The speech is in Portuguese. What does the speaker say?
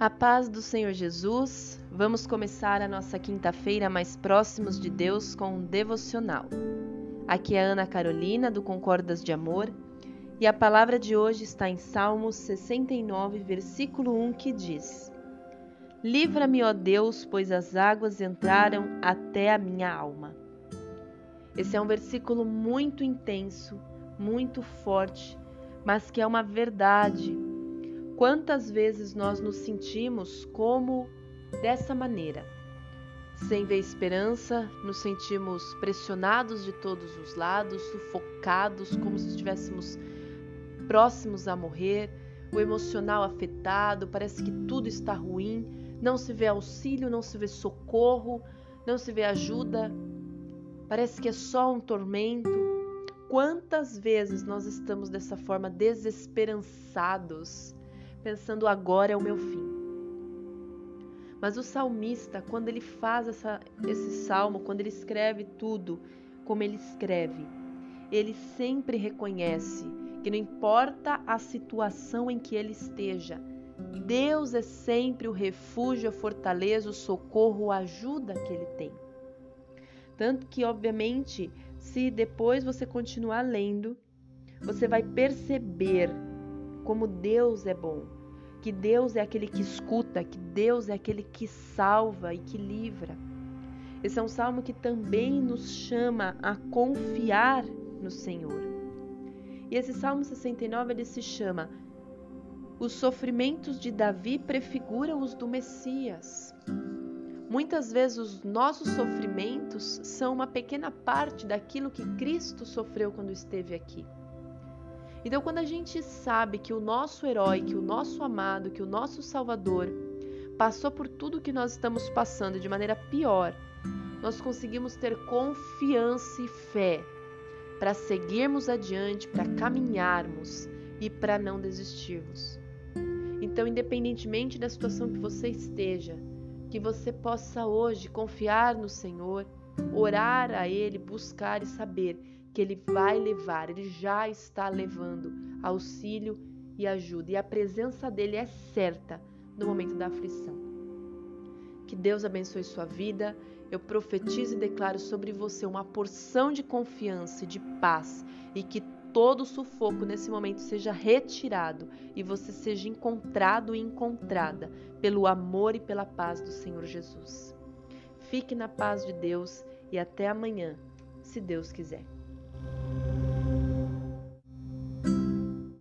A paz do Senhor Jesus. Vamos começar a nossa quinta-feira mais próximos de Deus com um devocional. Aqui é Ana Carolina do Concordas de Amor e a palavra de hoje está em Salmos 69, versículo 1, que diz: Livra-me, ó Deus, pois as águas entraram até a minha alma. Esse é um versículo muito intenso, muito forte, mas que é uma verdade Quantas vezes nós nos sentimos como dessa maneira? Sem ver esperança, nos sentimos pressionados de todos os lados, sufocados, como se estivéssemos próximos a morrer, o emocional afetado, parece que tudo está ruim, não se vê auxílio, não se vê socorro, não se vê ajuda, parece que é só um tormento. Quantas vezes nós estamos dessa forma desesperançados? Pensando agora é o meu fim. Mas o salmista, quando ele faz essa, esse salmo, quando ele escreve tudo como ele escreve, ele sempre reconhece que não importa a situação em que ele esteja, Deus é sempre o refúgio, a fortaleza, o socorro, a ajuda que ele tem. Tanto que, obviamente, se depois você continuar lendo, você vai perceber como Deus é bom, que Deus é aquele que escuta, que Deus é aquele que salva e que livra. Esse é um salmo que também nos chama a confiar no Senhor. E esse salmo 69 ele se chama Os sofrimentos de Davi prefiguram os do Messias. Muitas vezes os nossos sofrimentos são uma pequena parte daquilo que Cristo sofreu quando esteve aqui. Então, quando a gente sabe que o nosso herói, que o nosso amado, que o nosso Salvador passou por tudo que nós estamos passando de maneira pior, nós conseguimos ter confiança e fé para seguirmos adiante, para caminharmos e para não desistirmos. Então, independentemente da situação que você esteja, que você possa hoje confiar no Senhor, orar a Ele, buscar e saber que Ele vai levar, Ele já está levando auxílio e ajuda, e a presença dele é certa no momento da aflição. Que Deus abençoe sua vida. Eu profetizo e declaro sobre você uma porção de confiança e de paz e que todo sufoco nesse momento seja retirado e você seja encontrado e encontrada pelo amor e pela paz do Senhor Jesus. Fique na paz de Deus e até amanhã, se Deus quiser.